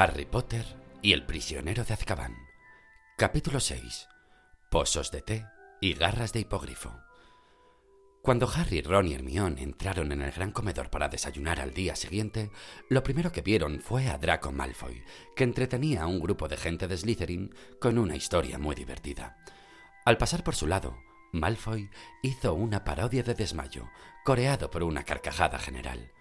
Harry Potter y el prisionero de Azkaban. Capítulo 6. Pozos de té y garras de hipogrifo. Cuando Harry, Ron y Hermione entraron en el gran comedor para desayunar al día siguiente, lo primero que vieron fue a Draco Malfoy, que entretenía a un grupo de gente de Slytherin con una historia muy divertida. Al pasar por su lado, Malfoy hizo una parodia de desmayo, coreado por una carcajada general.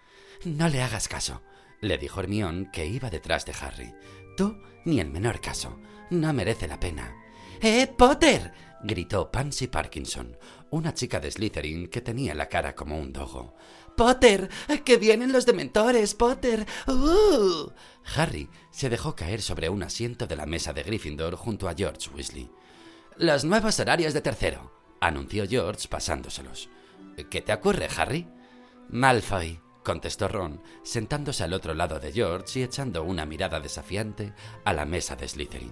No le hagas caso, le dijo Hermione, que iba detrás de Harry. Tú ni el menor caso. No merece la pena. ¡Eh, Potter! gritó Pansy Parkinson, una chica de Slytherin que tenía la cara como un dogo. ¡Potter! ¡Que vienen los dementores, Potter! ¡Uh! Harry se dejó caer sobre un asiento de la mesa de Gryffindor junto a George Weasley. Los nuevos horarios de tercero, anunció George pasándoselos. ¿Qué te ocurre, Harry? Malfoy, contestó Ron, sentándose al otro lado de George y echando una mirada desafiante a la mesa de Slytherin.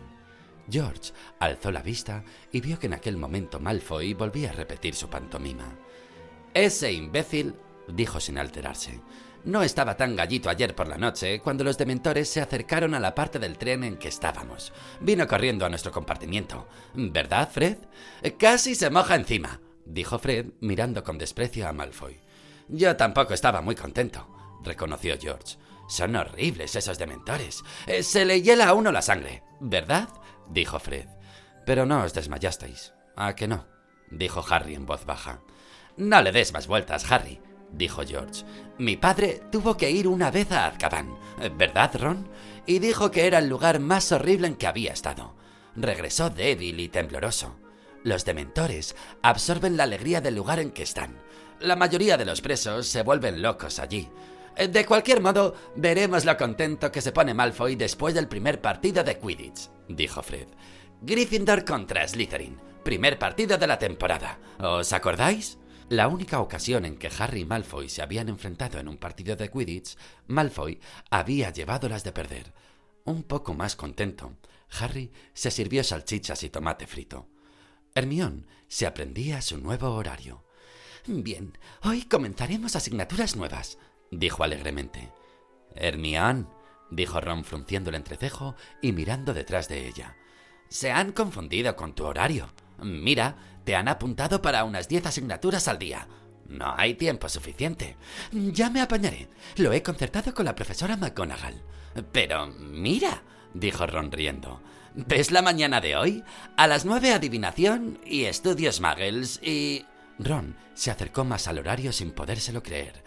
George alzó la vista y vio que en aquel momento Malfoy volvía a repetir su pantomima. Ese imbécil, dijo sin alterarse, no estaba tan gallito ayer por la noche cuando los dementores se acercaron a la parte del tren en que estábamos. Vino corriendo a nuestro compartimiento. ¿Verdad, Fred? Casi se moja encima, dijo Fred mirando con desprecio a Malfoy. Yo tampoco estaba muy contento, reconoció George. Son horribles esos dementores. Eh, se le hiela a uno la sangre, ¿verdad? dijo Fred. Pero no os desmayasteis. ¿A que no? dijo Harry en voz baja. No le des más vueltas, Harry, dijo George. Mi padre tuvo que ir una vez a Azkaban, ¿verdad, Ron? Y dijo que era el lugar más horrible en que había estado. Regresó débil y tembloroso. Los dementores absorben la alegría del lugar en que están. La mayoría de los presos se vuelven locos allí. De cualquier modo, veremos lo contento que se pone Malfoy después del primer partido de Quidditch, dijo Fred. Gryffindor contra Slytherin, primer partido de la temporada. ¿Os acordáis? La única ocasión en que Harry y Malfoy se habían enfrentado en un partido de Quidditch, Malfoy había llevado las de perder. Un poco más contento, Harry se sirvió salchichas y tomate frito. Hermione se aprendía su nuevo horario. Bien, hoy comenzaremos asignaturas nuevas, dijo alegremente. Hermione, dijo Ron frunciendo el entrecejo y mirando detrás de ella. Se han confundido con tu horario. Mira, te han apuntado para unas diez asignaturas al día. No hay tiempo suficiente. Ya me apañaré. Lo he concertado con la profesora McGonagall. Pero mira, dijo Ron riendo. ¿Ves la mañana de hoy? A las nueve adivinación y estudios muggles y... Ron se acercó más al horario sin podérselo creer.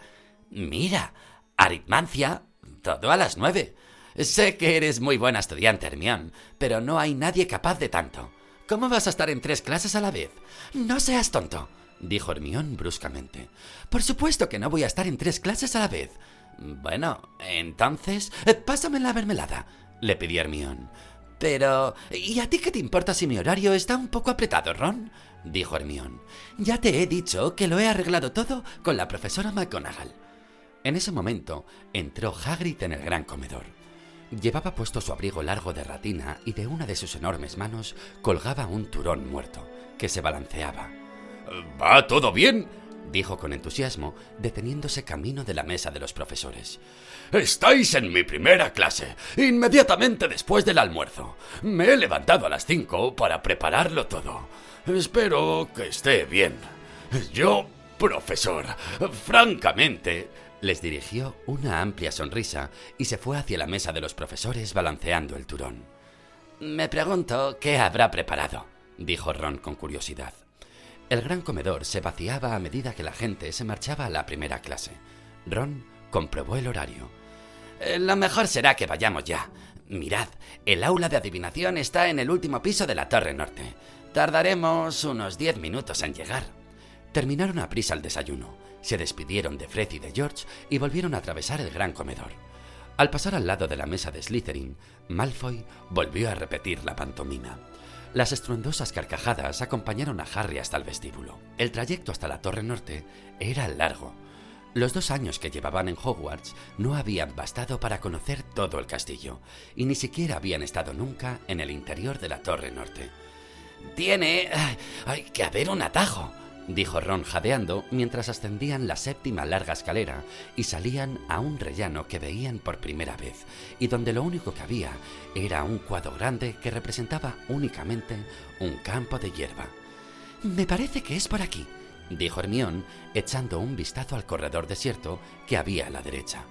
Mira, aritmancia, todo a las nueve. Sé que eres muy buena estudiante, Hermión, pero no hay nadie capaz de tanto. ¿Cómo vas a estar en tres clases a la vez? No seas tonto, dijo Hermión bruscamente. Por supuesto que no voy a estar en tres clases a la vez. Bueno, entonces, pásame la mermelada, le pidió Hermión. Pero, ¿y a ti qué te importa si mi horario está un poco apretado, Ron? dijo Hermión. Ya te he dicho que lo he arreglado todo con la profesora McGonagall. En ese momento entró Hagrid en el gran comedor. Llevaba puesto su abrigo largo de ratina y de una de sus enormes manos colgaba un turón muerto, que se balanceaba. ¿Va todo bien? Dijo con entusiasmo, deteniéndose camino de la mesa de los profesores. Estáis en mi primera clase, inmediatamente después del almuerzo. Me he levantado a las cinco para prepararlo todo. Espero que esté bien. Yo, profesor, francamente, les dirigió una amplia sonrisa y se fue hacia la mesa de los profesores balanceando el turón. Me pregunto qué habrá preparado, dijo Ron con curiosidad. El gran comedor se vaciaba a medida que la gente se marchaba a la primera clase. Ron comprobó el horario. Eh, lo mejor será que vayamos ya. Mirad, el aula de adivinación está en el último piso de la torre norte. Tardaremos unos diez minutos en llegar. Terminaron a prisa el desayuno, se despidieron de Fred y de George y volvieron a atravesar el gran comedor. Al pasar al lado de la mesa de Slytherin, Malfoy volvió a repetir la pantomima. Las estruendosas carcajadas acompañaron a Harry hasta el vestíbulo. El trayecto hasta la Torre Norte era largo. Los dos años que llevaban en Hogwarts no habían bastado para conocer todo el castillo, y ni siquiera habían estado nunca en el interior de la Torre Norte. Tiene... hay que haber un atajo, dijo Ron jadeando mientras ascendían la séptima larga escalera y salían a un rellano que veían por primera vez y donde lo único que había era un cuadro grande que representaba únicamente un campo de hierba. Me parece que es por aquí, dijo Hermión, echando un vistazo al corredor desierto que había a la derecha.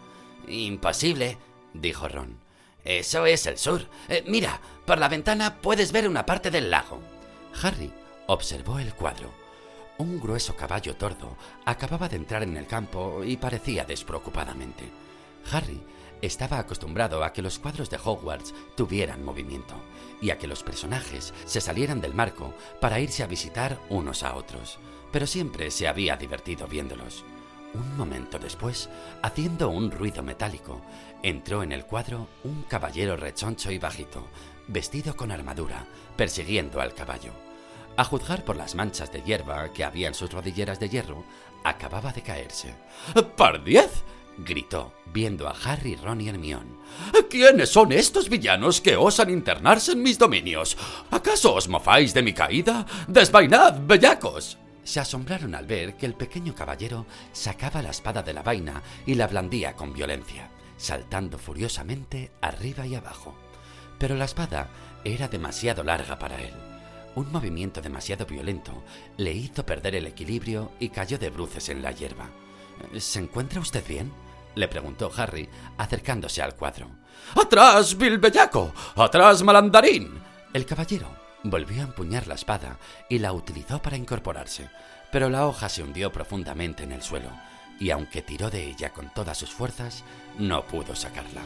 Imposible, dijo Ron. Eso es el sur. Eh, mira, por la ventana puedes ver una parte del lago. Harry observó el cuadro. Un grueso caballo tordo acababa de entrar en el campo y parecía despreocupadamente. Harry estaba acostumbrado a que los cuadros de Hogwarts tuvieran movimiento y a que los personajes se salieran del marco para irse a visitar unos a otros, pero siempre se había divertido viéndolos. Un momento después, haciendo un ruido metálico, entró en el cuadro un caballero rechoncho y bajito, vestido con armadura, persiguiendo al caballo. A juzgar por las manchas de hierba que había en sus rodilleras de hierro, acababa de caerse. ¡Pardiez! gritó, viendo a Harry, Ron y Hermione. ¿Quiénes son estos villanos que osan internarse en mis dominios? ¿Acaso os mofáis de mi caída? ¡Desvainad, bellacos! Se asombraron al ver que el pequeño caballero sacaba la espada de la vaina y la blandía con violencia, saltando furiosamente arriba y abajo. Pero la espada era demasiado larga para él. Un movimiento demasiado violento le hizo perder el equilibrio y cayó de bruces en la hierba. ¿Se encuentra usted bien? le preguntó Harry, acercándose al cuadro. ¡Atrás, vil bellaco! ¡Atrás, malandarín! El caballero volvió a empuñar la espada y la utilizó para incorporarse, pero la hoja se hundió profundamente en el suelo, y aunque tiró de ella con todas sus fuerzas, no pudo sacarla.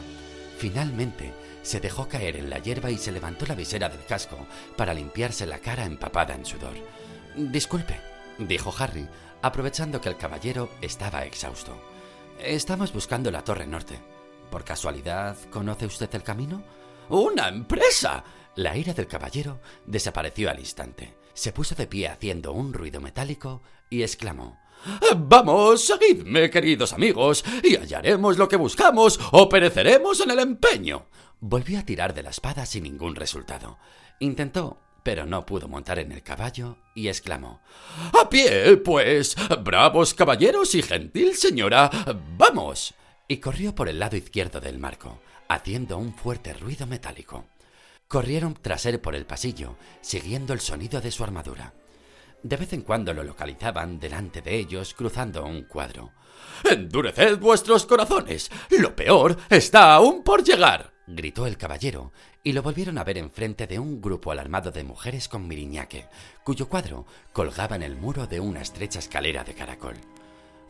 Finalmente, se dejó caer en la hierba y se levantó la visera del casco para limpiarse la cara empapada en sudor. Disculpe, dijo Harry, aprovechando que el caballero estaba exhausto. Estamos buscando la Torre Norte. ¿Por casualidad conoce usted el camino? ¡Una empresa! La ira del caballero desapareció al instante. Se puso de pie haciendo un ruido metálico y exclamó Vamos, seguidme, queridos amigos, y hallaremos lo que buscamos o pereceremos en el empeño. Volvió a tirar de la espada sin ningún resultado. Intentó, pero no pudo montar en el caballo y exclamó A pie, pues. Bravos caballeros y gentil señora. Vamos. Y corrió por el lado izquierdo del marco, haciendo un fuerte ruido metálico. Corrieron tras él por el pasillo, siguiendo el sonido de su armadura. De vez en cuando lo localizaban delante de ellos cruzando un cuadro. Endureced vuestros corazones. Lo peor está aún por llegar gritó el caballero, y lo volvieron a ver enfrente de un grupo alarmado de mujeres con miriñaque, cuyo cuadro colgaba en el muro de una estrecha escalera de caracol.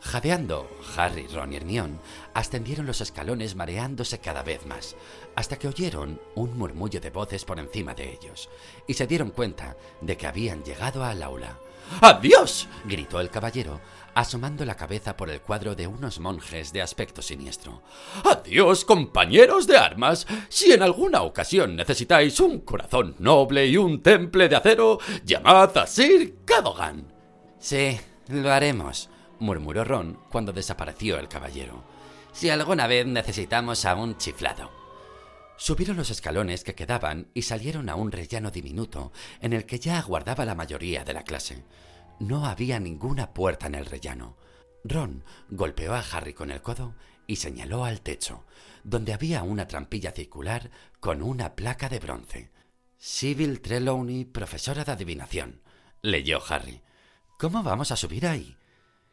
Jadeando, Harry, Ron y Hermione ascendieron los escalones mareándose cada vez más, hasta que oyeron un murmullo de voces por encima de ellos, y se dieron cuenta de que habían llegado al aula. ¡Adiós! gritó el caballero, asomando la cabeza por el cuadro de unos monjes de aspecto siniestro. Adiós, compañeros de armas. Si en alguna ocasión necesitáis un corazón noble y un temple de acero, llamad a Sir Cadogan. Sí, lo haremos, murmuró Ron cuando desapareció el caballero. Si alguna vez necesitamos a un chiflado. Subieron los escalones que quedaban y salieron a un rellano diminuto en el que ya aguardaba la mayoría de la clase. No había ninguna puerta en el rellano. Ron golpeó a Harry con el codo y señaló al techo, donde había una trampilla circular con una placa de bronce. Sybil Trelawney, profesora de adivinación, leyó Harry. ¿Cómo vamos a subir ahí?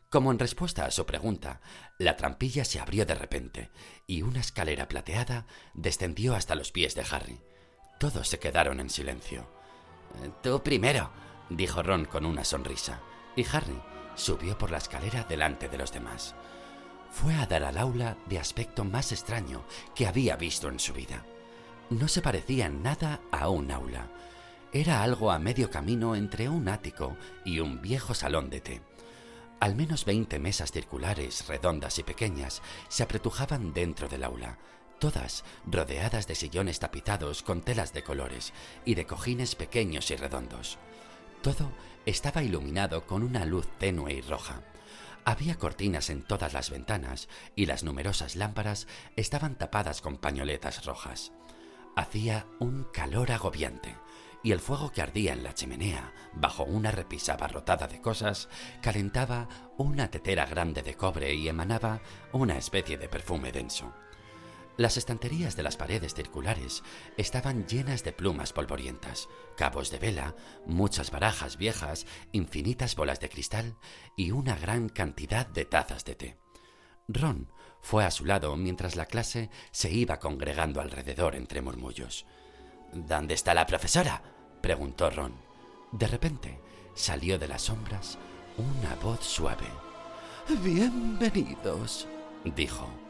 Como en respuesta a su pregunta, la trampilla se abrió de repente y una escalera plateada descendió hasta los pies de Harry. Todos se quedaron en silencio. Tú primero, dijo Ron con una sonrisa, y Harry subió por la escalera delante de los demás. Fue a dar al aula de aspecto más extraño que había visto en su vida. No se parecía nada a un aula. Era algo a medio camino entre un ático y un viejo salón de té. Al menos veinte mesas circulares, redondas y pequeñas, se apretujaban dentro del aula, todas rodeadas de sillones tapizados con telas de colores y de cojines pequeños y redondos. Todo estaba iluminado con una luz tenue y roja. Había cortinas en todas las ventanas y las numerosas lámparas estaban tapadas con pañoletas rojas. Hacía un calor agobiante y el fuego que ardía en la chimenea, bajo una repisa abarrotada de cosas, calentaba una tetera grande de cobre y emanaba una especie de perfume denso. Las estanterías de las paredes circulares estaban llenas de plumas polvorientas, cabos de vela, muchas barajas viejas, infinitas bolas de cristal y una gran cantidad de tazas de té. Ron fue a su lado mientras la clase se iba congregando alrededor entre murmullos. ¿Dónde está la profesora? preguntó Ron. De repente salió de las sombras una voz suave. Bienvenidos, dijo.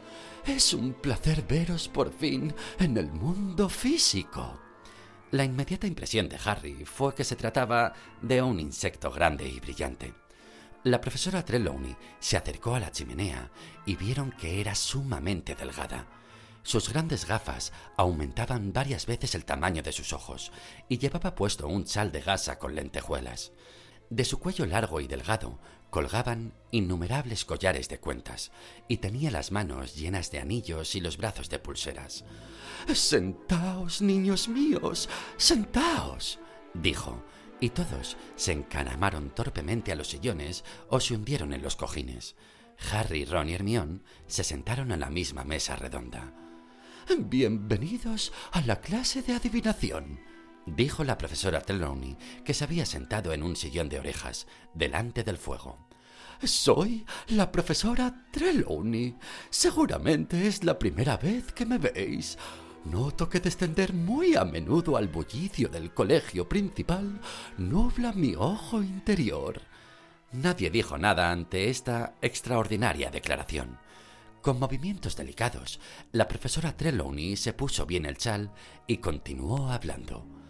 Es un placer veros por fin en el mundo físico. La inmediata impresión de Harry fue que se trataba de un insecto grande y brillante. La profesora Trelawney se acercó a la chimenea y vieron que era sumamente delgada. Sus grandes gafas aumentaban varias veces el tamaño de sus ojos y llevaba puesto un chal de gasa con lentejuelas. De su cuello largo y delgado colgaban innumerables collares de cuentas y tenía las manos llenas de anillos y los brazos de pulseras. Sentaos, niños míos, sentaos, dijo, y todos se encanamaron torpemente a los sillones o se hundieron en los cojines. Harry, Ron y Hermione se sentaron en la misma mesa redonda. Bienvenidos a la clase de adivinación, dijo la profesora Trelawney, que se había sentado en un sillón de orejas, delante del fuego. Soy la profesora Trelawney. Seguramente es la primera vez que me veis. Noto que descender muy a menudo al bullicio del colegio principal nubla mi ojo interior. Nadie dijo nada ante esta extraordinaria declaración. Con movimientos delicados, la profesora Trelawney se puso bien el chal y continuó hablando.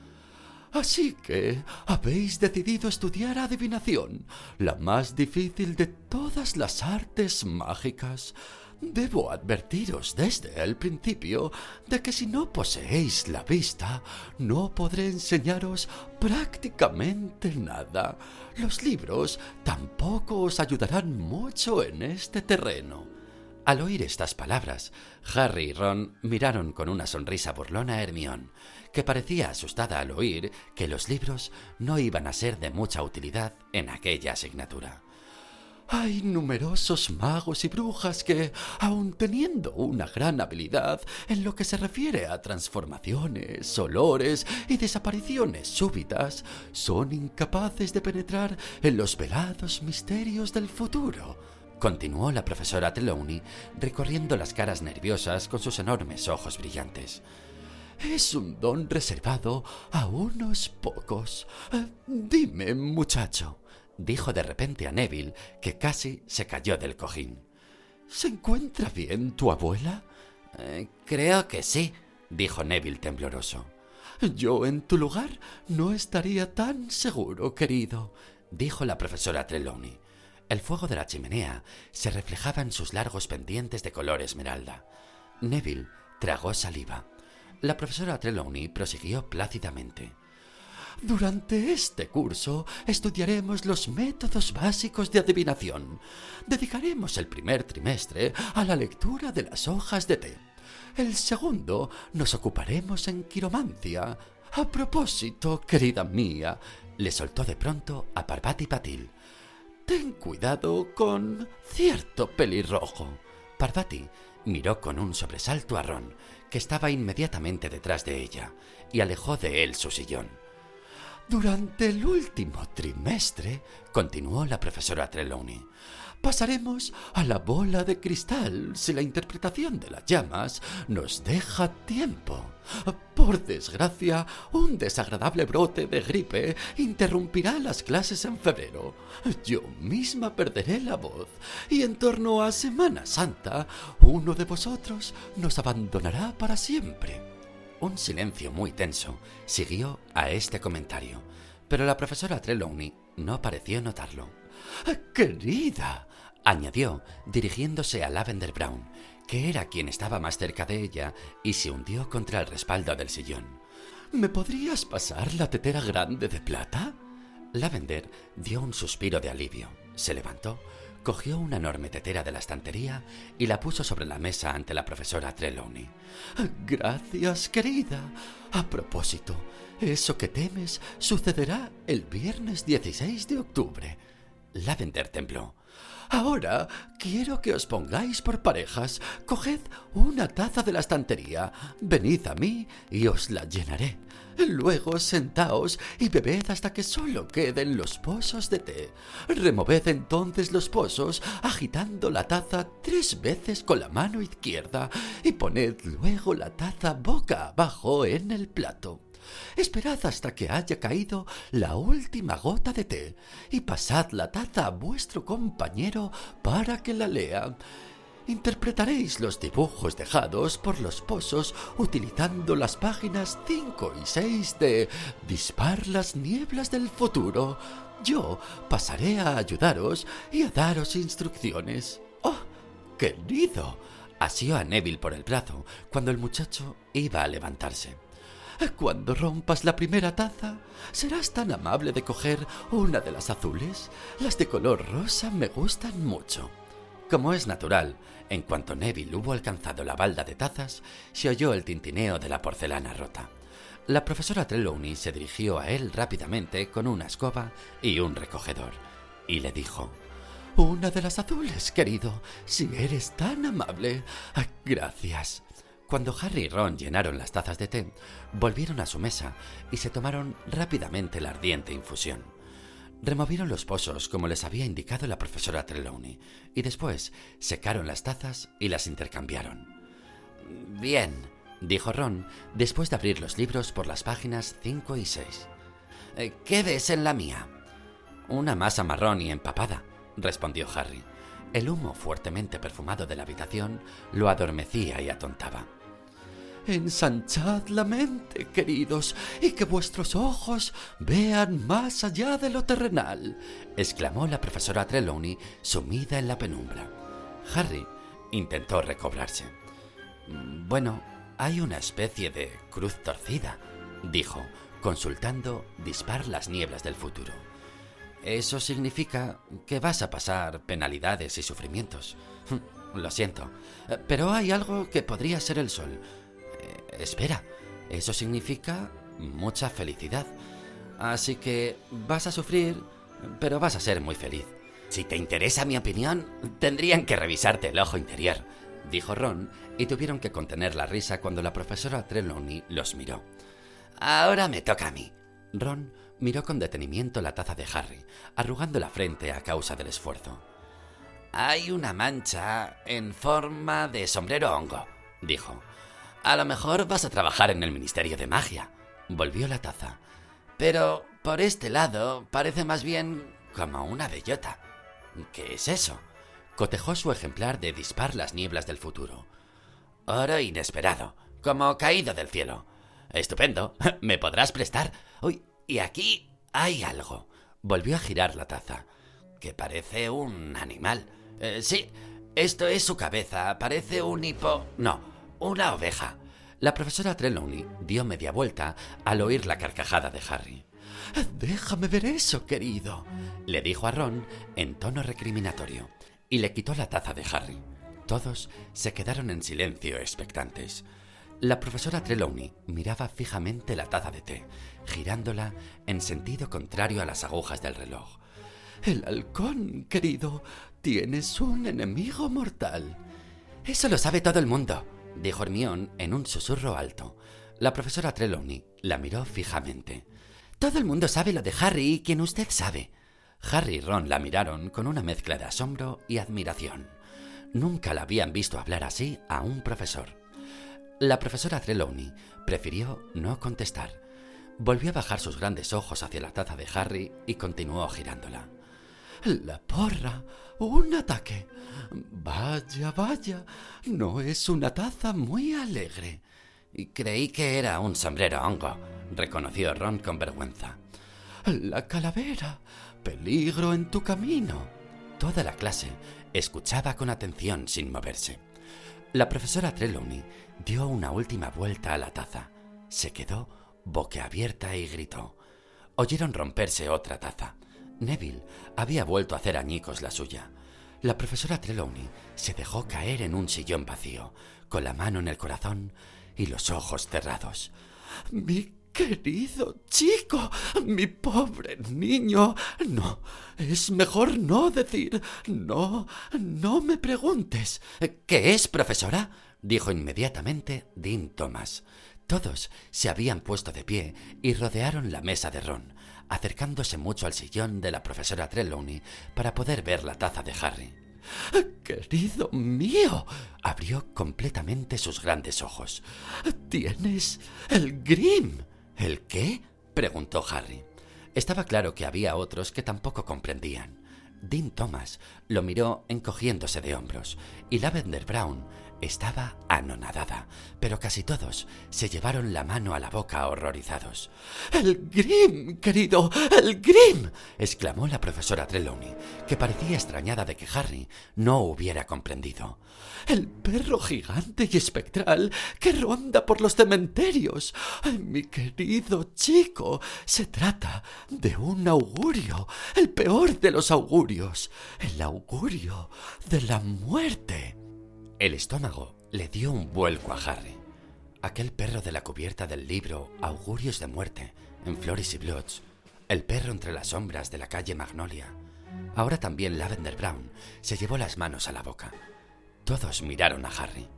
Así que habéis decidido estudiar adivinación, la más difícil de todas las artes mágicas. Debo advertiros desde el principio de que si no poseéis la vista, no podré enseñaros prácticamente nada. Los libros tampoco os ayudarán mucho en este terreno. Al oír estas palabras, Harry y Ron miraron con una sonrisa burlona a Hermione, que parecía asustada al oír que los libros no iban a ser de mucha utilidad en aquella asignatura. Hay numerosos magos y brujas que, aun teniendo una gran habilidad en lo que se refiere a transformaciones, olores y desapariciones súbitas, son incapaces de penetrar en los velados misterios del futuro continuó la profesora Trelawney, recorriendo las caras nerviosas con sus enormes ojos brillantes. Es un don reservado a unos pocos. Eh, dime, muchacho, dijo de repente a Neville, que casi se cayó del cojín. ¿Se encuentra bien tu abuela? Eh, creo que sí, dijo Neville tembloroso. Yo en tu lugar no estaría tan seguro, querido, dijo la profesora Trelawney. El fuego de la chimenea se reflejaba en sus largos pendientes de color esmeralda. Neville tragó saliva. La profesora Trelawney prosiguió plácidamente. Durante este curso estudiaremos los métodos básicos de adivinación. Dedicaremos el primer trimestre a la lectura de las hojas de té. El segundo nos ocuparemos en quiromancia. A propósito, querida mía, le soltó de pronto a Parvati Patil. Ten cuidado con cierto pelirrojo. Parvati miró con un sobresalto a Ron, que estaba inmediatamente detrás de ella, y alejó de él su sillón. Durante el último trimestre, continuó la profesora Trelawney, pasaremos a la bola de cristal si la interpretación de las llamas nos deja tiempo. Por desgracia, un desagradable brote de gripe interrumpirá las clases en febrero. Yo misma perderé la voz y en torno a Semana Santa, uno de vosotros nos abandonará para siempre. Un silencio muy tenso siguió a este comentario, pero la profesora Trelawney no pareció notarlo. Querida, añadió, dirigiéndose a Lavender Brown, que era quien estaba más cerca de ella, y se hundió contra el respaldo del sillón. ¿Me podrías pasar la tetera grande de plata? Lavender dio un suspiro de alivio, se levantó, cogió una enorme tetera de la estantería y la puso sobre la mesa ante la profesora Trelawney. Gracias, querida. A propósito, eso que temes sucederá el viernes 16 de octubre. Lavender tembló. Ahora quiero que os pongáis por parejas. Coged una taza de la estantería, venid a mí y os la llenaré. Luego sentaos y bebed hasta que solo queden los pozos de té. Removed entonces los pozos agitando la taza tres veces con la mano izquierda y poned luego la taza boca abajo en el plato. Esperad hasta que haya caído la última gota de té y pasad la taza a vuestro compañero para que la lea. Interpretaréis los dibujos dejados por los pozos utilizando las páginas 5 y 6 de Dispar las nieblas del futuro. Yo pasaré a ayudaros y a daros instrucciones. ¡Oh, querido! Asió a Neville por el brazo cuando el muchacho iba a levantarse. Cuando rompas la primera taza, serás tan amable de coger una de las azules. Las de color rosa me gustan mucho. Como es natural, en cuanto Neville hubo alcanzado la balda de tazas, se oyó el tintineo de la porcelana rota. La profesora Trelawney se dirigió a él rápidamente con una escoba y un recogedor, y le dijo Una de las azules, querido, si eres tan amable. Ah, gracias. Cuando Harry y Ron llenaron las tazas de té, volvieron a su mesa y se tomaron rápidamente la ardiente infusión. Removieron los pozos como les había indicado la profesora Trelawney y después secaron las tazas y las intercambiaron. Bien, dijo Ron después de abrir los libros por las páginas 5 y 6. Eh, ¿Qué ves en la mía? Una masa marrón y empapada, respondió Harry. El humo fuertemente perfumado de la habitación lo adormecía y atontaba. Ensanchad la mente, queridos, y que vuestros ojos vean más allá de lo terrenal, exclamó la profesora Trelawney, sumida en la penumbra. Harry intentó recobrarse. Bueno, hay una especie de cruz torcida, dijo, consultando Dispar las nieblas del futuro. Eso significa que vas a pasar penalidades y sufrimientos. Lo siento, pero hay algo que podría ser el sol espera, eso significa mucha felicidad. Así que vas a sufrir, pero vas a ser muy feliz. Si te interesa mi opinión, tendrían que revisarte el ojo interior, dijo Ron, y tuvieron que contener la risa cuando la profesora Trelawney los miró. Ahora me toca a mí. Ron miró con detenimiento la taza de Harry, arrugando la frente a causa del esfuerzo. Hay una mancha en forma de sombrero hongo, dijo. A lo mejor vas a trabajar en el Ministerio de Magia. Volvió la taza. Pero por este lado parece más bien como una bellota. ¿Qué es eso? Cotejó su ejemplar de Dispar las nieblas del futuro. Oro inesperado, como caído del cielo. Estupendo, me podrás prestar. Uy, y aquí hay algo. Volvió a girar la taza. Que parece un animal. Eh, sí, esto es su cabeza. Parece un hipo. No, una oveja. La profesora Trelawney dio media vuelta al oír la carcajada de Harry. Déjame ver eso, querido, le dijo a Ron en tono recriminatorio, y le quitó la taza de Harry. Todos se quedaron en silencio expectantes. La profesora Trelawney miraba fijamente la taza de té, girándola en sentido contrario a las agujas del reloj. El halcón, querido, tienes un enemigo mortal. Eso lo sabe todo el mundo, dijo Hermión en un susurro alto. La profesora Trelawney la miró fijamente. Todo el mundo sabe lo de Harry y quien usted sabe. Harry y Ron la miraron con una mezcla de asombro y admiración. Nunca la habían visto hablar así a un profesor. La profesora Trelawney prefirió no contestar. Volvió a bajar sus grandes ojos hacia la taza de Harry y continuó girándola. La porra. Un ataque. Vaya, vaya. No es una taza muy alegre. Creí que era un sombrero hongo, reconoció Ron con vergüenza. La calavera. Peligro en tu camino. Toda la clase escuchaba con atención sin moverse. La profesora Trelawney dio una última vuelta a la taza. Se quedó boquiabierta y gritó. Oyeron romperse otra taza. Neville había vuelto a hacer añicos la suya. La profesora Trelawney se dejó caer en un sillón vacío, con la mano en el corazón y los ojos cerrados. Mi querido chico, mi pobre niño. No, es mejor no decir. No, no me preguntes. ¿Qué es, profesora? dijo inmediatamente Dean Thomas. Todos se habían puesto de pie y rodearon la mesa de Ron, acercándose mucho al sillón de la profesora Trelawney para poder ver la taza de Harry. Querido mío, abrió completamente sus grandes ojos. Tienes el Grim. ¿El qué? preguntó Harry. Estaba claro que había otros que tampoco comprendían. Dean Thomas lo miró encogiéndose de hombros y Lavender Brown estaba anonadada, pero casi todos se llevaron la mano a la boca horrorizados. ¡El Grim, querido! ¡El Grim! exclamó la profesora Trelawney, que parecía extrañada de que Harry no hubiera comprendido. El perro gigante y espectral que ronda por los cementerios. mi querido chico, se trata de un augurio, el peor de los augurios, el augurio de la muerte. El estómago le dio un vuelco a Harry. Aquel perro de la cubierta del libro Augurios de muerte en Flores y Bloods, el perro entre las sombras de la calle Magnolia. Ahora también Lavender Brown se llevó las manos a la boca. Todos miraron a Harry,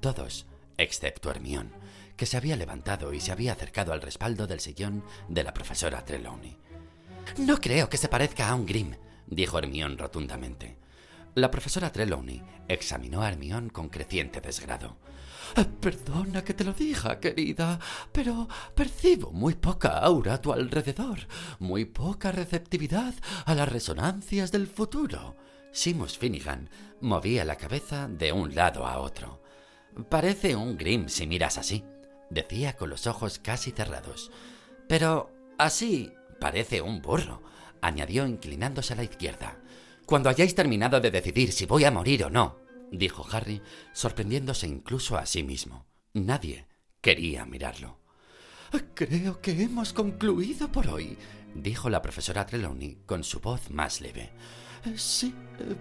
todos excepto Hermión, que se había levantado y se había acercado al respaldo del sillón de la profesora Trelawney. No creo que se parezca a un Grim, dijo Hermión rotundamente. La profesora Trelawney examinó a Hermión con creciente desgrado. Eh, perdona que te lo diga, querida, pero percibo muy poca aura a tu alrededor, muy poca receptividad a las resonancias del futuro. Simus Finnegan movía la cabeza de un lado a otro. Parece un Grim si miras así, decía con los ojos casi cerrados. Pero así parece un burro, añadió inclinándose a la izquierda. Cuando hayáis terminado de decidir si voy a morir o no, dijo Harry, sorprendiéndose incluso a sí mismo. Nadie quería mirarlo. Creo que hemos concluido por hoy, dijo la profesora Trelawney con su voz más leve. Sí,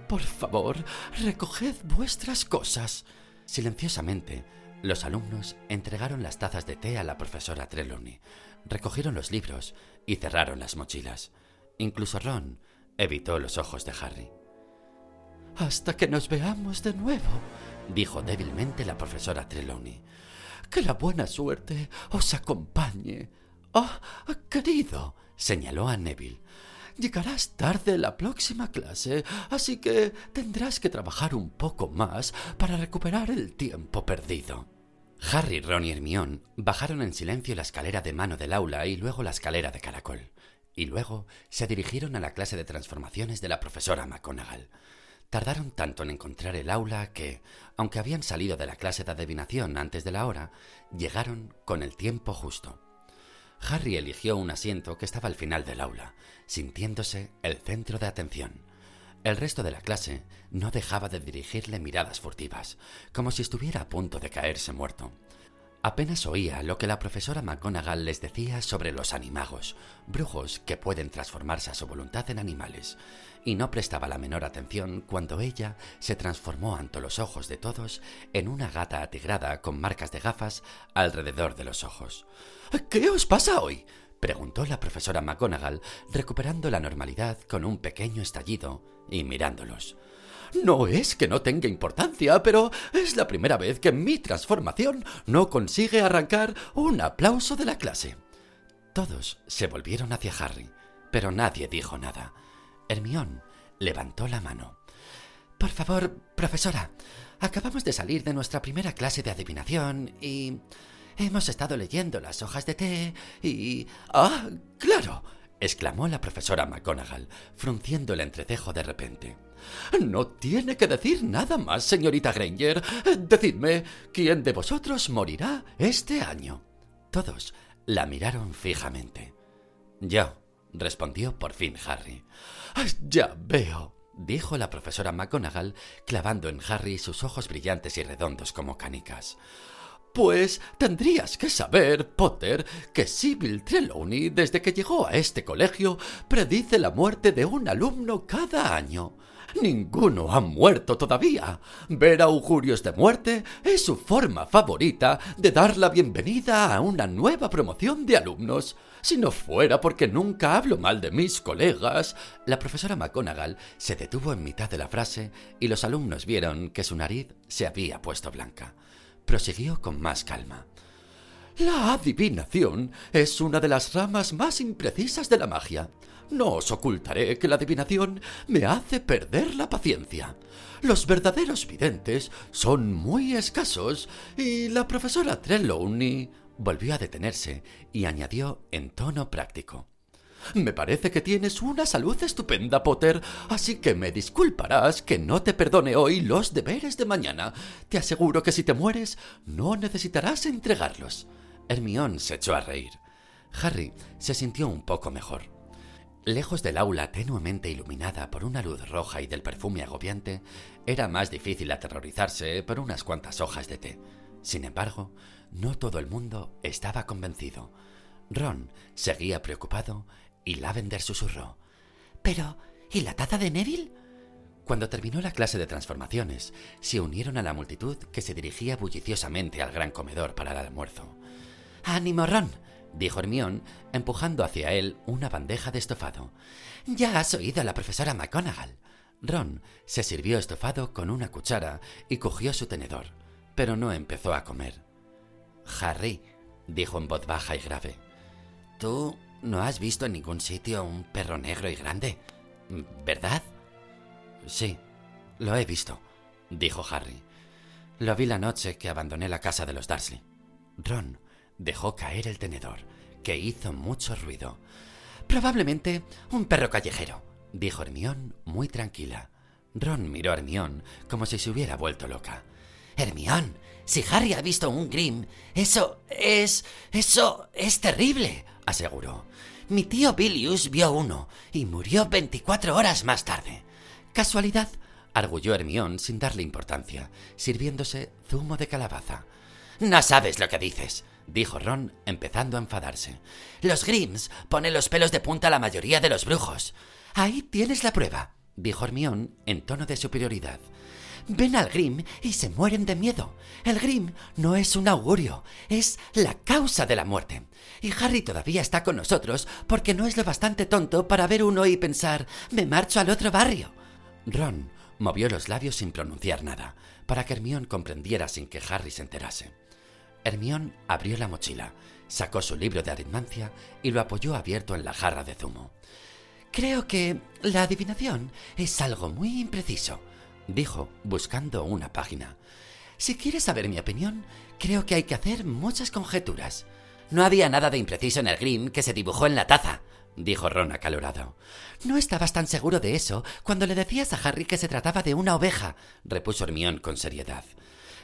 por favor, recoged vuestras cosas. Silenciosamente, los alumnos entregaron las tazas de té a la profesora Trelawney, recogieron los libros y cerraron las mochilas. Incluso Ron Evitó los ojos de Harry. Hasta que nos veamos de nuevo, dijo débilmente la profesora Trelawney. Que la buena suerte os acompañe. Ah, querido, señaló a Neville. Llegarás tarde la próxima clase, así que tendrás que trabajar un poco más para recuperar el tiempo perdido. Harry, Ron y Hermione bajaron en silencio la escalera de mano del aula y luego la escalera de caracol y luego se dirigieron a la clase de transformaciones de la profesora McGonagall. Tardaron tanto en encontrar el aula que, aunque habían salido de la clase de adivinación antes de la hora, llegaron con el tiempo justo. Harry eligió un asiento que estaba al final del aula, sintiéndose el centro de atención. El resto de la clase no dejaba de dirigirle miradas furtivas, como si estuviera a punto de caerse muerto. Apenas oía lo que la profesora McGonagall les decía sobre los animagos, brujos que pueden transformarse a su voluntad en animales, y no prestaba la menor atención cuando ella se transformó ante los ojos de todos en una gata atigrada con marcas de gafas alrededor de los ojos. ¿Qué os pasa hoy? preguntó la profesora McGonagall, recuperando la normalidad con un pequeño estallido y mirándolos. No es que no tenga importancia, pero es la primera vez que mi transformación no consigue arrancar un aplauso de la clase. Todos se volvieron hacia Harry, pero nadie dijo nada. Hermión levantó la mano. Por favor, profesora, acabamos de salir de nuestra primera clase de adivinación y... Hemos estado leyendo las hojas de té y... Ah, claro, exclamó la profesora McGonagall, frunciendo el entrecejo de repente. No tiene que decir nada más, señorita Granger. Decidme, ¿quién de vosotros morirá este año? Todos la miraron fijamente. Yo, respondió por fin Harry. Ya veo, dijo la profesora McGonagall, clavando en Harry sus ojos brillantes y redondos como canicas. Pues tendrías que saber, Potter, que Sybil Trelawney, desde que llegó a este colegio, predice la muerte de un alumno cada año. Ninguno ha muerto todavía. Ver augurios de muerte es su forma favorita de dar la bienvenida a una nueva promoción de alumnos. Si no fuera porque nunca hablo mal de mis colegas. La profesora McGonagall se detuvo en mitad de la frase y los alumnos vieron que su nariz se había puesto blanca. Prosiguió con más calma. La adivinación es una de las ramas más imprecisas de la magia. No os ocultaré que la adivinación me hace perder la paciencia. Los verdaderos videntes son muy escasos y la profesora Trelawney volvió a detenerse y añadió en tono práctico. Me parece que tienes una salud estupenda, Potter, así que me disculparás que no te perdone hoy los deberes de mañana. Te aseguro que si te mueres, no necesitarás entregarlos. Hermión se echó a reír. Harry se sintió un poco mejor. Lejos del aula tenuemente iluminada por una luz roja y del perfume agobiante, era más difícil aterrorizarse por unas cuantas hojas de té. Sin embargo, no todo el mundo estaba convencido. Ron seguía preocupado y Lavender susurró. Pero, ¿y la taza de Neville? Cuando terminó la clase de transformaciones, se unieron a la multitud que se dirigía bulliciosamente al gran comedor para el almuerzo. ¡Ánimo, Ron! dijo Hermión, empujando hacia él una bandeja de estofado. Ya has oído a la profesora McGonagall. Ron se sirvió estofado con una cuchara y cogió su tenedor, pero no empezó a comer. Harry, dijo en voz baja y grave, ¿tú no has visto en ningún sitio un perro negro y grande? ¿Verdad? Sí, lo he visto, dijo Harry. Lo vi la noche que abandoné la casa de los Dursley. Ron dejó caer el tenedor, que hizo mucho ruido. Probablemente un perro callejero, dijo Hermión muy tranquila. Ron miró a Hermión como si se hubiera vuelto loca. Hermión, si Harry ha visto un Grimm, eso es... eso es terrible, aseguró. Mi tío Bilius vio uno y murió 24 horas más tarde. ¿Casualidad? arguyó Hermión sin darle importancia, sirviéndose zumo de calabaza. No sabes lo que dices, dijo Ron, empezando a enfadarse. Los Grimms ponen los pelos de punta a la mayoría de los brujos. Ahí tienes la prueba, dijo Hermión en tono de superioridad. Ven al Grim y se mueren de miedo. El Grim no es un augurio, es la causa de la muerte. Y Harry todavía está con nosotros porque no es lo bastante tonto para ver uno y pensar, me marcho al otro barrio. Ron movió los labios sin pronunciar nada, para que Hermión comprendiera sin que Harry se enterase. Hermión abrió la mochila, sacó su libro de aritmancia y lo apoyó abierto en la jarra de zumo. Creo que la adivinación es algo muy impreciso dijo, buscando una página. Si quieres saber mi opinión, creo que hay que hacer muchas conjeturas. No había nada de impreciso en el Grimm que se dibujó en la taza, dijo Ron acalorado. No estabas tan seguro de eso cuando le decías a Harry que se trataba de una oveja, repuso Hermión con seriedad.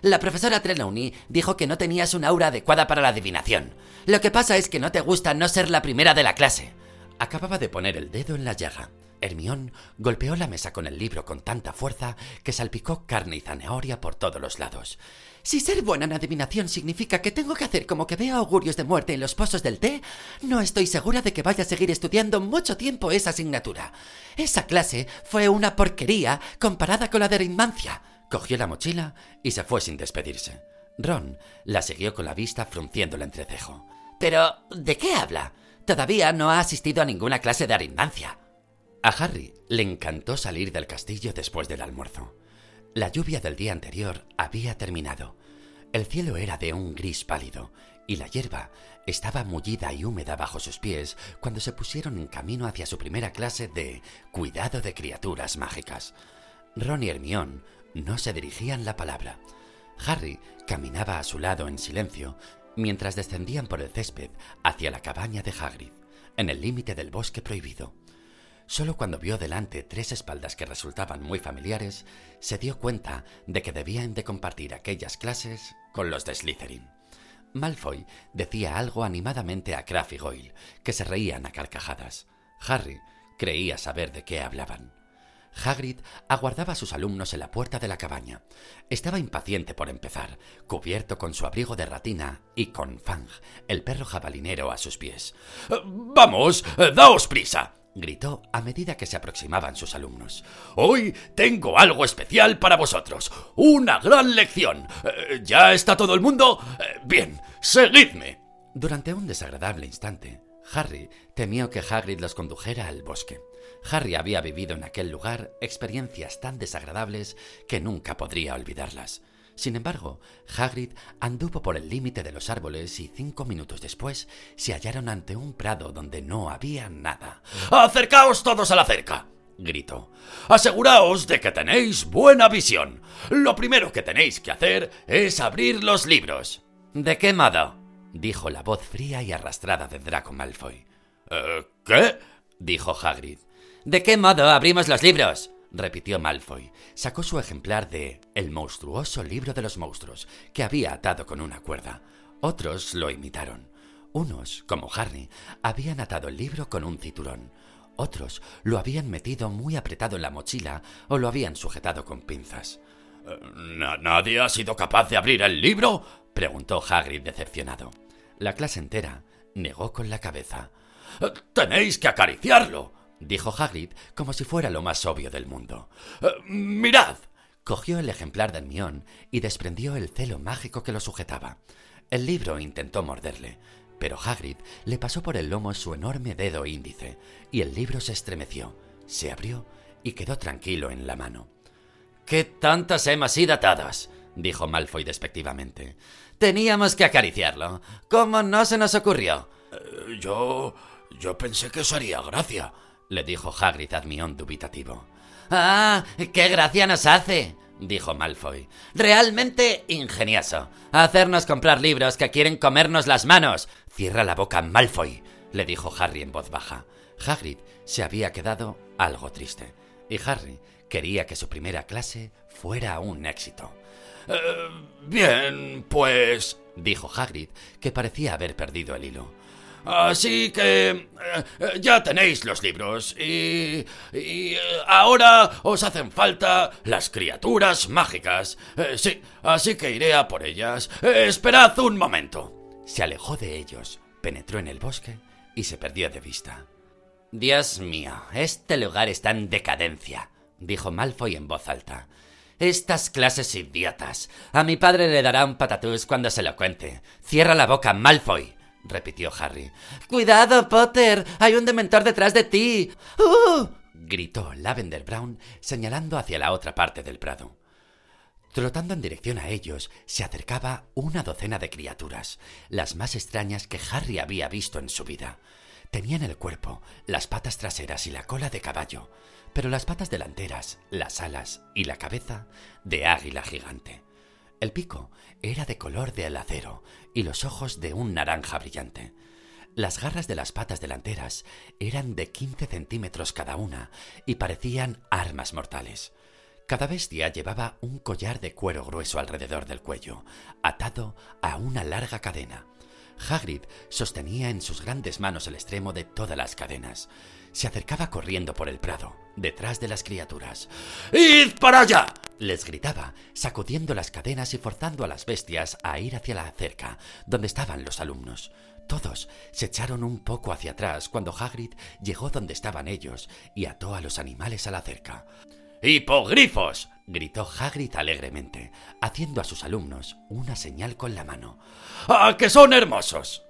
La profesora Trelawney dijo que no tenías una aura adecuada para la adivinación. Lo que pasa es que no te gusta no ser la primera de la clase. Acababa de poner el dedo en la llaga. Hermión golpeó la mesa con el libro con tanta fuerza que salpicó carne y zanahoria por todos los lados. Si ser buena en adivinación significa que tengo que hacer como que veo augurios de muerte en los pozos del té, no estoy segura de que vaya a seguir estudiando mucho tiempo esa asignatura. Esa clase fue una porquería comparada con la de Rinmancia. Cogió la mochila y se fue sin despedirse. Ron la siguió con la vista frunciendo el entrecejo. Pero, ¿de qué habla? Todavía no ha asistido a ninguna clase de aritmancia. A Harry le encantó salir del castillo después del almuerzo. La lluvia del día anterior había terminado. El cielo era de un gris pálido y la hierba estaba mullida y húmeda bajo sus pies cuando se pusieron en camino hacia su primera clase de cuidado de criaturas mágicas. Ron y Hermión no se dirigían la palabra. Harry caminaba a su lado en silencio mientras descendían por el césped hacia la cabaña de Hagrid, en el límite del bosque prohibido. Solo cuando vio delante tres espaldas que resultaban muy familiares, se dio cuenta de que debían de compartir aquellas clases con los de Slytherin. Malfoy decía algo animadamente a Crabbe y Goyle, que se reían a carcajadas. Harry creía saber de qué hablaban. Hagrid aguardaba a sus alumnos en la puerta de la cabaña. Estaba impaciente por empezar, cubierto con su abrigo de ratina y con Fang, el perro jabalinero, a sus pies. ¡Vamos! ¡Daos prisa! Gritó a medida que se aproximaban sus alumnos. Hoy tengo algo especial para vosotros. Una gran lección. Eh, ¿Ya está todo el mundo? Eh, bien, seguidme. Durante un desagradable instante, Harry temió que Hagrid los condujera al bosque. Harry había vivido en aquel lugar experiencias tan desagradables que nunca podría olvidarlas. Sin embargo, Hagrid anduvo por el límite de los árboles y cinco minutos después se hallaron ante un prado donde no había nada. ¡Acercaos todos a la cerca! gritó. Aseguraos de que tenéis buena visión. Lo primero que tenéis que hacer es abrir los libros. ¿De qué modo? dijo la voz fría y arrastrada de Draco Malfoy. ¿Eh, ¿Qué? dijo Hagrid. ¿De qué modo abrimos los libros? Repitió Malfoy. Sacó su ejemplar de El monstruoso libro de los monstruos, que había atado con una cuerda. Otros lo imitaron. Unos, como Harry, habían atado el libro con un cinturón. Otros lo habían metido muy apretado en la mochila o lo habían sujetado con pinzas. Eh, ¿Nadie ha sido capaz de abrir el libro? preguntó Hagrid decepcionado. La clase entera negó con la cabeza. Eh, Tenéis que acariciarlo, dijo Hagrid como si fuera lo más obvio del mundo. Eh, mirad. Cogió el ejemplar del mión y desprendió el celo mágico que lo sujetaba. El libro intentó morderle, pero Hagrid le pasó por el lomo su enorme dedo índice, y el libro se estremeció, se abrió y quedó tranquilo en la mano. ¡Qué tantas hemos ido atadas! dijo Malfoy despectivamente. Teníamos que acariciarlo. ¿Cómo no se nos ocurrió? Eh, yo. yo pensé que eso haría gracia, le dijo Hagrid admión dubitativo. ¡Ah! ¡Qué gracia nos hace! dijo Malfoy. Realmente ingenioso. Hacernos comprar libros que quieren comernos las manos. Cierra la boca, Malfoy, le dijo Harry en voz baja. Hagrid se había quedado algo triste, y Harry quería que su primera clase fuera un éxito. Eh, bien, pues, dijo Hagrid, que parecía haber perdido el hilo. Así que eh, ya tenéis los libros y, y, ahora os hacen falta las criaturas mágicas. Eh, sí, así que iré a por ellas. esperad un momento. Se alejó de ellos, penetró en el bosque y se perdió de vista. Dios mío, este lugar está en decadencia, dijo Malfoy en voz alta. Estas clases idiotas. A mi padre le dará un patatús cuando se lo cuente. Cierra la boca, Malfoy repitió Harry. Cuidado, Potter. Hay un dementor detrás de ti. ¡Uh! gritó Lavender Brown, señalando hacia la otra parte del prado. Trotando en dirección a ellos, se acercaba una docena de criaturas, las más extrañas que Harry había visto en su vida. Tenían el cuerpo, las patas traseras y la cola de caballo, pero las patas delanteras, las alas y la cabeza de águila gigante. El pico era de color de acero y los ojos de un naranja brillante. Las garras de las patas delanteras eran de 15 centímetros cada una y parecían armas mortales. Cada bestia llevaba un collar de cuero grueso alrededor del cuello, atado a una larga cadena. Hagrid sostenía en sus grandes manos el extremo de todas las cadenas. Se acercaba corriendo por el prado, detrás de las criaturas. ¡Id para allá! les gritaba, sacudiendo las cadenas y forzando a las bestias a ir hacia la cerca, donde estaban los alumnos. Todos se echaron un poco hacia atrás cuando Hagrid llegó donde estaban ellos y ató a los animales a la cerca. ¡Hipogrifos! gritó Hagrid alegremente, haciendo a sus alumnos una señal con la mano. ¡Ah, que son hermosos!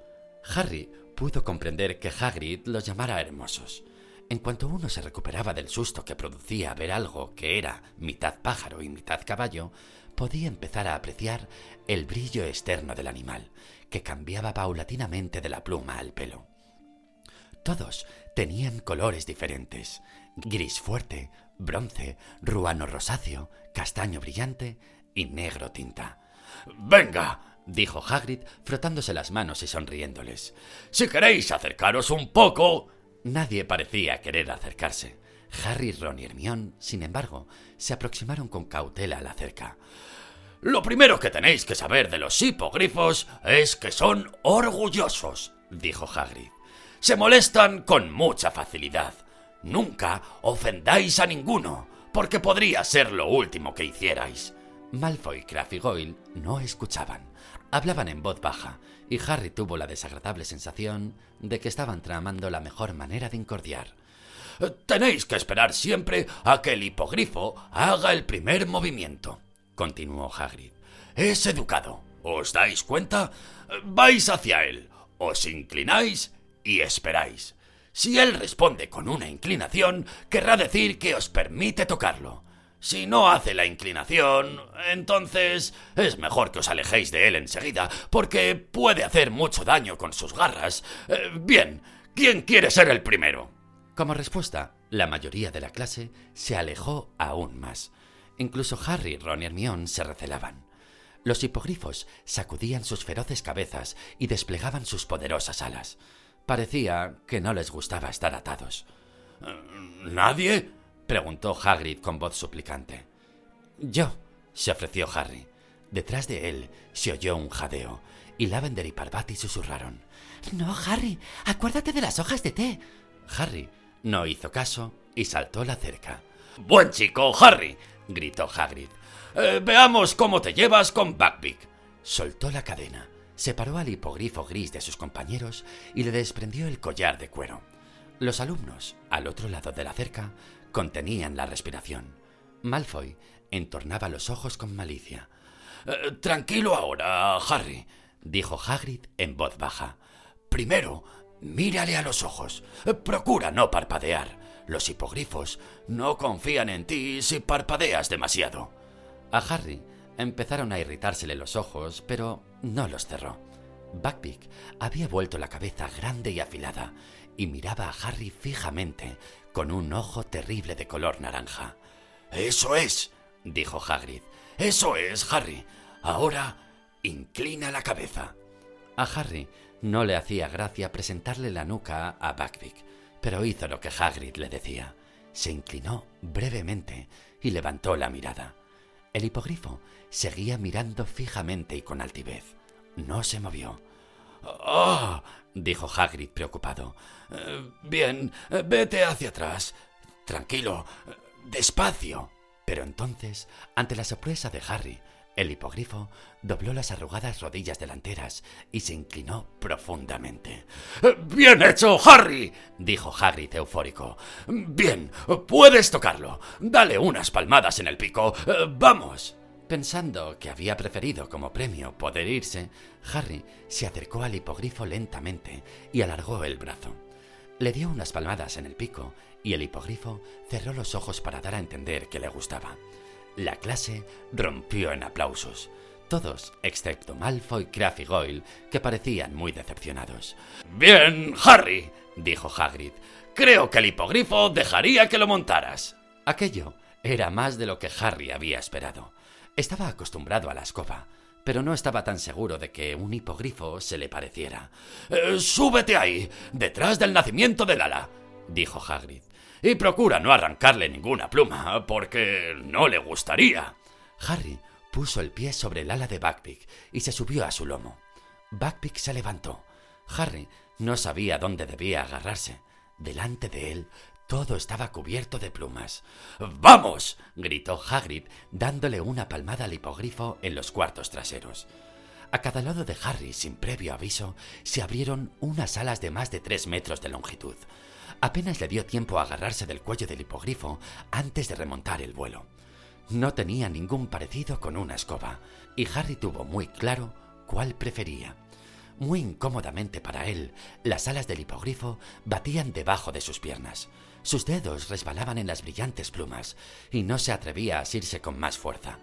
Harry pudo comprender que Hagrid los llamara hermosos. En cuanto uno se recuperaba del susto que producía ver algo que era mitad pájaro y mitad caballo, podía empezar a apreciar el brillo externo del animal, que cambiaba paulatinamente de la pluma al pelo. Todos tenían colores diferentes, gris fuerte, bronce, ruano rosáceo, castaño brillante y negro tinta. Venga, dijo Hagrid, frotándose las manos y sonriéndoles. Si queréis acercaros un poco. Nadie parecía querer acercarse. Harry, Ron y Hermione, sin embargo, se aproximaron con cautela a la cerca. Lo primero que tenéis que saber de los hipogrifos es que son orgullosos, dijo Hagrid. Se molestan con mucha facilidad. Nunca ofendáis a ninguno. porque podría ser lo último que hicierais. Malfoy, Crabbe y Goyle no escuchaban. Hablaban en voz baja, y Harry tuvo la desagradable sensación de que estaban tramando la mejor manera de incordiar. Tenéis que esperar siempre a que el hipogrifo haga el primer movimiento, continuó Hagrid. Es educado. ¿Os dais cuenta? Vais hacia él, os inclináis y esperáis. Si él responde con una inclinación, querrá decir que os permite tocarlo. Si no hace la inclinación, entonces es mejor que os alejéis de él enseguida, porque puede hacer mucho daño con sus garras. Eh, bien, ¿quién quiere ser el primero? Como respuesta, la mayoría de la clase se alejó aún más. Incluso Harry, Ron y Hermione se recelaban. Los hipogrifos sacudían sus feroces cabezas y desplegaban sus poderosas alas. Parecía que no les gustaba estar atados. ¿Nadie? Preguntó Hagrid con voz suplicante. Yo, se ofreció Harry. Detrás de él se oyó un jadeo, y Lavender y Parvati susurraron. No, Harry, acuérdate de las hojas de té. Harry no hizo caso y saltó la cerca. Buen chico, Harry, gritó Hagrid. Eh, veamos cómo te llevas con Buckbeak. Soltó la cadena, separó al hipogrifo gris de sus compañeros y le desprendió el collar de cuero. Los alumnos, al otro lado de la cerca, contenían la respiración. Malfoy entornaba los ojos con malicia. Eh, tranquilo ahora, Harry, dijo Hagrid en voz baja. Primero, Mírale a los ojos. Procura no parpadear. Los hipogrifos no confían en ti si parpadeas demasiado. A Harry empezaron a irritársele los ojos, pero no los cerró. Buckbeak había vuelto la cabeza grande y afilada y miraba a Harry fijamente con un ojo terrible de color naranja. Eso es, dijo Hagrid. Eso es, Harry. Ahora inclina la cabeza. A Harry no le hacía gracia presentarle la nuca a Buckbeak, pero hizo lo que Hagrid le decía. Se inclinó brevemente y levantó la mirada. El hipogrifo seguía mirando fijamente y con altivez. No se movió. ¡Ah! dijo Hagrid preocupado. Eh, bien, vete hacia atrás. Tranquilo, despacio. Pero entonces, ante la sorpresa de Harry, el hipogrifo dobló las arrugadas rodillas delanteras y se inclinó profundamente. ¡Bien hecho, Harry! dijo Hagrid eufórico. Bien, puedes tocarlo. Dale unas palmadas en el pico. ¡Vamos! Pensando que había preferido como premio poder irse, Harry se acercó al hipogrifo lentamente y alargó el brazo. Le dio unas palmadas en el pico y el hipogrifo cerró los ojos para dar a entender que le gustaba. La clase rompió en aplausos. Todos, excepto Malfoy, Crabbe y Goyle, que parecían muy decepcionados. Bien, Harry, dijo Hagrid. Creo que el hipogrifo dejaría que lo montaras. Aquello era más de lo que Harry había esperado. Estaba acostumbrado a la escoba, pero no estaba tan seguro de que un hipogrifo se le pareciera. Eh, súbete ahí, detrás del nacimiento del ala, dijo Hagrid y procura no arrancarle ninguna pluma, porque no le gustaría. Harry puso el pie sobre el ala de Buckbeak y se subió a su lomo. Buckbeak se levantó. Harry no sabía dónde debía agarrarse. Delante de él todo estaba cubierto de plumas. ¡Vamos! gritó Hagrid, dándole una palmada al hipogrifo en los cuartos traseros. A cada lado de Harry, sin previo aviso, se abrieron unas alas de más de tres metros de longitud. Apenas le dio tiempo a agarrarse del cuello del hipogrifo antes de remontar el vuelo. No tenía ningún parecido con una escoba, y Harry tuvo muy claro cuál prefería. Muy incómodamente para él, las alas del hipogrifo batían debajo de sus piernas. Sus dedos resbalaban en las brillantes plumas, y no se atrevía a asirse con más fuerza.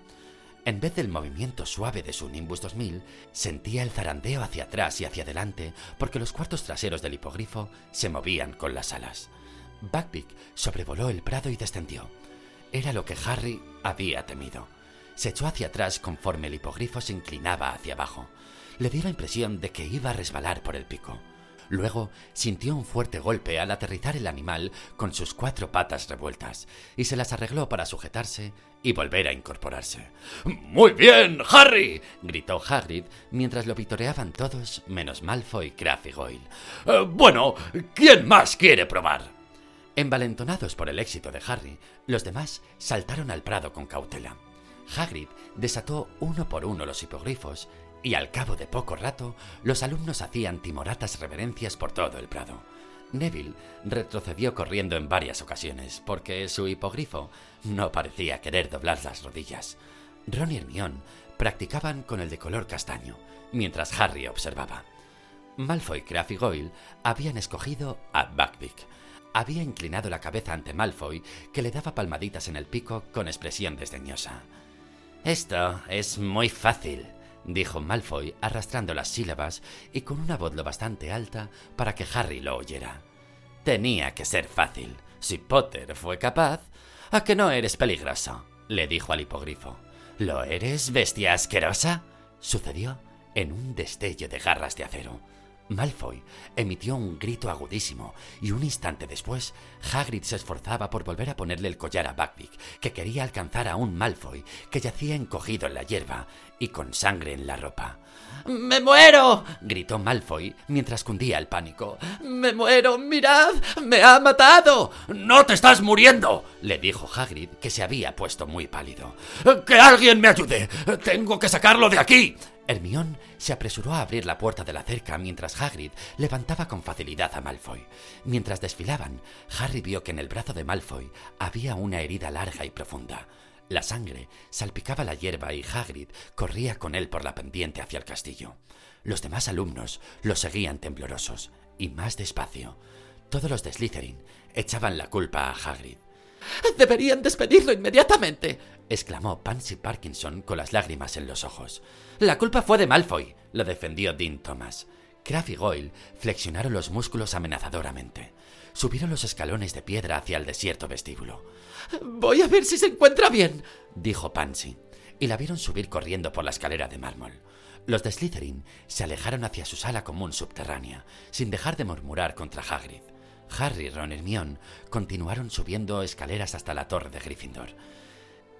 En vez del movimiento suave de su Nimbus 2000, sentía el zarandeo hacia atrás y hacia adelante porque los cuartos traseros del hipogrifo se movían con las alas. Buckbeak sobrevoló el prado y descendió. Era lo que Harry había temido. Se echó hacia atrás conforme el hipogrifo se inclinaba hacia abajo. Le dio la impresión de que iba a resbalar por el pico. Luego sintió un fuerte golpe al aterrizar el animal con sus cuatro patas revueltas y se las arregló para sujetarse y volver a incorporarse. ¡Muy bien, Harry! gritó Hagrid mientras lo vitoreaban todos menos Malfoy, Crabbe y Goyle. Eh, bueno, ¿quién más quiere probar? Envalentonados por el éxito de Harry, los demás saltaron al prado con cautela. Hagrid desató uno por uno los hipogrifos y al cabo de poco rato los alumnos hacían timoratas reverencias por todo el prado. Neville retrocedió corriendo en varias ocasiones porque su hipogrifo no parecía querer doblar las rodillas. Ron y Hermione practicaban con el de color castaño, mientras Harry observaba. Malfoy, Crabbe y Goyle habían escogido a Buckbeak, había inclinado la cabeza ante Malfoy, que le daba palmaditas en el pico con expresión desdeñosa. Esto es muy fácil, dijo Malfoy arrastrando las sílabas y con una voz lo bastante alta para que Harry lo oyera. Tenía que ser fácil. Si Potter fue capaz... ¿A que no eres peligroso? le dijo al hipogrifo. ¿Lo eres, bestia asquerosa? Sucedió en un destello de garras de acero. Malfoy emitió un grito agudísimo y un instante después Hagrid se esforzaba por volver a ponerle el collar a Buckbeak, que quería alcanzar a un Malfoy que yacía encogido en la hierba y con sangre en la ropa. ¡Me muero! gritó Malfoy mientras cundía el pánico. ¡Me muero! ¡Mirad! ¡Me ha matado! ¡No te estás muriendo! le dijo Hagrid, que se había puesto muy pálido. ¡Que alguien me ayude! ¡Tengo que sacarlo de aquí! Hermión se apresuró a abrir la puerta de la cerca mientras Hagrid levantaba con facilidad a Malfoy. Mientras desfilaban, Harry vio que en el brazo de Malfoy había una herida larga y profunda. La sangre salpicaba la hierba y Hagrid corría con él por la pendiente hacia el castillo. Los demás alumnos lo seguían temblorosos y más despacio. Todos los de Slytherin echaban la culpa a Hagrid. Deberían despedirlo inmediatamente, exclamó Pansy Parkinson con las lágrimas en los ojos. La culpa fue de Malfoy, lo defendió Dean Thomas. Kraft y Goyle flexionaron los músculos amenazadoramente. Subieron los escalones de piedra hacia el desierto vestíbulo. Voy a ver si se encuentra bien, dijo Pansy, y la vieron subir corriendo por la escalera de mármol. Los de Slytherin se alejaron hacia su sala común subterránea, sin dejar de murmurar contra Hagrid. Harry, Ron y Hermione continuaron subiendo escaleras hasta la torre de Gryffindor.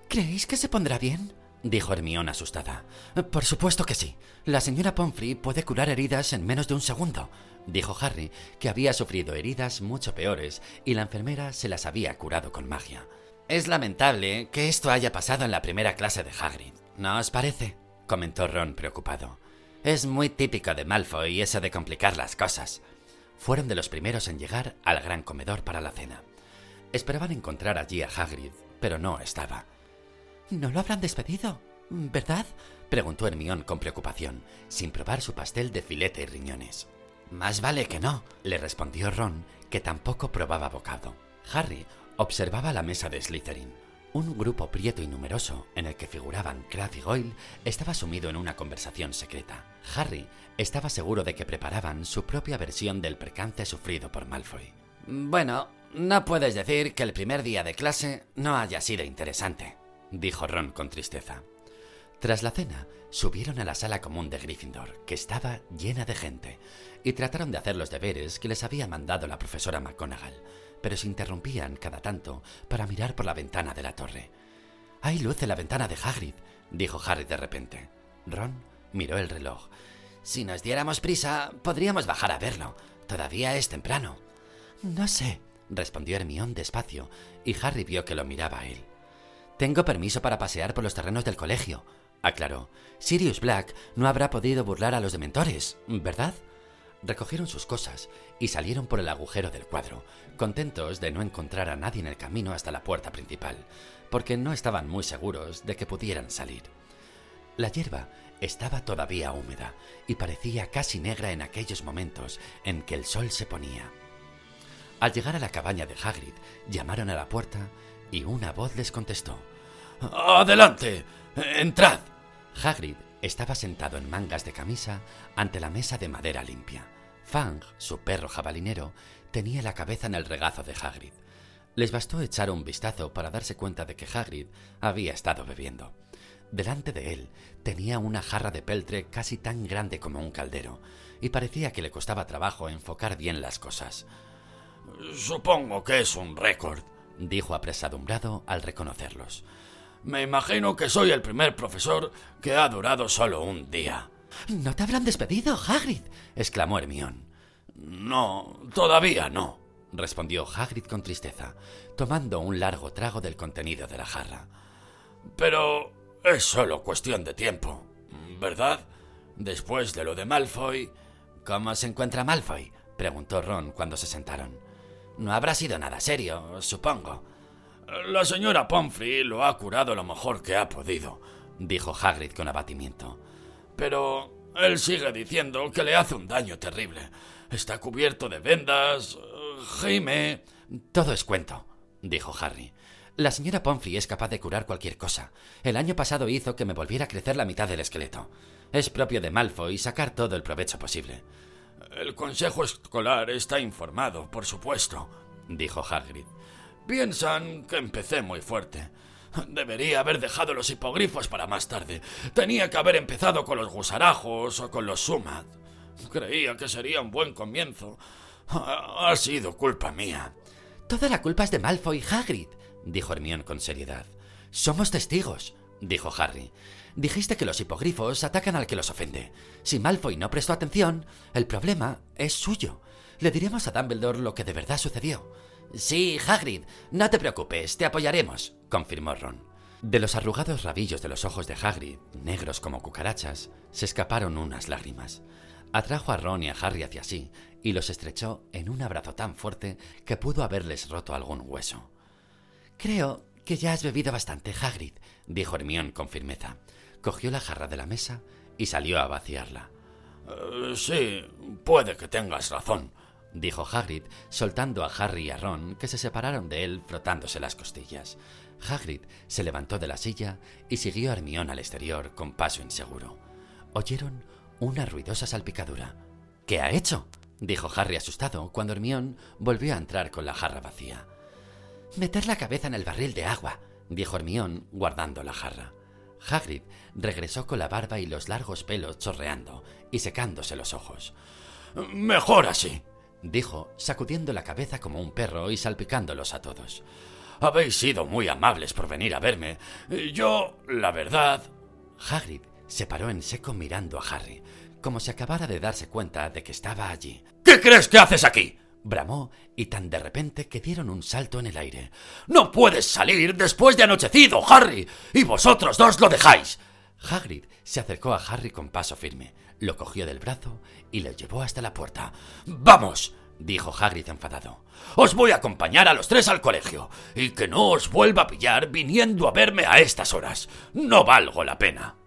¿Creéis que se pondrá bien? dijo Hermione asustada. Por supuesto que sí. La señora Pomfrey puede curar heridas en menos de un segundo, dijo Harry, que había sufrido heridas mucho peores y la enfermera se las había curado con magia. Es lamentable que esto haya pasado en la primera clase de Hagrid, ¿no os parece? comentó Ron preocupado. Es muy típico de Malfoy eso de complicar las cosas fueron de los primeros en llegar al gran comedor para la cena. Esperaban encontrar allí a Hagrid, pero no estaba. ¿No lo habrán despedido? ¿Verdad? preguntó Hermión con preocupación, sin probar su pastel de filete y riñones. Más vale que no, le respondió Ron, que tampoco probaba bocado. Harry observaba la mesa de Slytherin. Un grupo prieto y numeroso, en el que figuraban Crabbe y Goyle, estaba sumido en una conversación secreta. Harry estaba seguro de que preparaban su propia versión del percance sufrido por Malfoy. Bueno, no puedes decir que el primer día de clase no haya sido interesante, dijo Ron con tristeza. Tras la cena, subieron a la sala común de Gryffindor, que estaba llena de gente, y trataron de hacer los deberes que les había mandado la profesora McGonagall pero se interrumpían cada tanto para mirar por la ventana de la torre. Hay luz en la ventana de Hagrid, dijo Harry de repente. Ron miró el reloj. Si nos diéramos prisa, podríamos bajar a verlo. Todavía es temprano. No sé, respondió Hermión despacio, y Harry vio que lo miraba a él. Tengo permiso para pasear por los terrenos del colegio, aclaró. Sirius Black no habrá podido burlar a los dementores, ¿verdad? Recogieron sus cosas y salieron por el agujero del cuadro, contentos de no encontrar a nadie en el camino hasta la puerta principal, porque no estaban muy seguros de que pudieran salir. La hierba estaba todavía húmeda y parecía casi negra en aquellos momentos en que el sol se ponía. Al llegar a la cabaña de Hagrid, llamaron a la puerta y una voz les contestó. ¡Adelante! ¡Entrad! Hagrid estaba sentado en mangas de camisa ante la mesa de madera limpia. Fang, su perro jabalinero, tenía la cabeza en el regazo de Hagrid. Les bastó echar un vistazo para darse cuenta de que Hagrid había estado bebiendo. Delante de él tenía una jarra de peltre casi tan grande como un caldero, y parecía que le costaba trabajo enfocar bien las cosas. Supongo que es un récord, dijo apresadumbrado al reconocerlos. Me imagino que soy el primer profesor que ha durado solo un día. ¿No te habrán despedido, Hagrid? exclamó Hermión. No, todavía no, respondió Hagrid con tristeza, tomando un largo trago del contenido de la jarra. Pero es solo cuestión de tiempo, ¿verdad? Después de lo de Malfoy. ¿Cómo se encuentra Malfoy? preguntó Ron cuando se sentaron. No habrá sido nada serio, supongo. La señora Pomfrey lo ha curado lo mejor que ha podido, dijo Hagrid con abatimiento. Pero él sigue diciendo que le hace un daño terrible. Está cubierto de vendas, gime. Todo es cuento, dijo Harry. La señora Pomfrey es capaz de curar cualquier cosa. El año pasado hizo que me volviera a crecer la mitad del esqueleto. Es propio de Malfoy sacar todo el provecho posible. El consejo escolar está informado, por supuesto, dijo Hagrid. Piensan que empecé muy fuerte. Debería haber dejado los hipogrifos para más tarde. Tenía que haber empezado con los gusarajos o con los sumat. Creía que sería un buen comienzo. Ha sido culpa mía. Toda la culpa es de Malfoy y Hagrid, dijo Hermione con seriedad. Somos testigos, dijo Harry. Dijiste que los hipogrifos atacan al que los ofende. Si Malfoy no prestó atención, el problema es suyo. Le diremos a Dumbledore lo que de verdad sucedió. Sí, Hagrid, no te preocupes, te apoyaremos, confirmó Ron. De los arrugados rabillos de los ojos de Hagrid, negros como cucarachas, se escaparon unas lágrimas. Atrajo a Ron y a Harry hacia sí y los estrechó en un abrazo tan fuerte que pudo haberles roto algún hueso. Creo que ya has bebido bastante, Hagrid, dijo Hermión con firmeza. Cogió la jarra de la mesa y salió a vaciarla. Eh, sí, puede que tengas razón, dijo Hagrid, soltando a Harry y a Ron, que se separaron de él frotándose las costillas. Hagrid se levantó de la silla y siguió a Hermión al exterior con paso inseguro. Oyeron una ruidosa salpicadura. ¿Qué ha hecho? dijo Harry asustado cuando Hermión volvió a entrar con la jarra vacía. Meter la cabeza en el barril de agua, dijo Hermión, guardando la jarra. Hagrid regresó con la barba y los largos pelos chorreando y secándose los ojos. Mejor así, dijo, sacudiendo la cabeza como un perro y salpicándolos a todos. Habéis sido muy amables por venir a verme. Yo, la verdad. Hagrid se paró en seco mirando a Harry, como si acabara de darse cuenta de que estaba allí. ¿Qué crees que haces aquí? bramó, y tan de repente que dieron un salto en el aire. No puedes salir después de anochecido, Harry. Y vosotros dos lo dejáis. Hagrid se acercó a Harry con paso firme, lo cogió del brazo y lo llevó hasta la puerta. Vamos, dijo Hagrid enfadado. Os voy a acompañar a los tres al colegio, y que no os vuelva a pillar viniendo a verme a estas horas. No valgo la pena.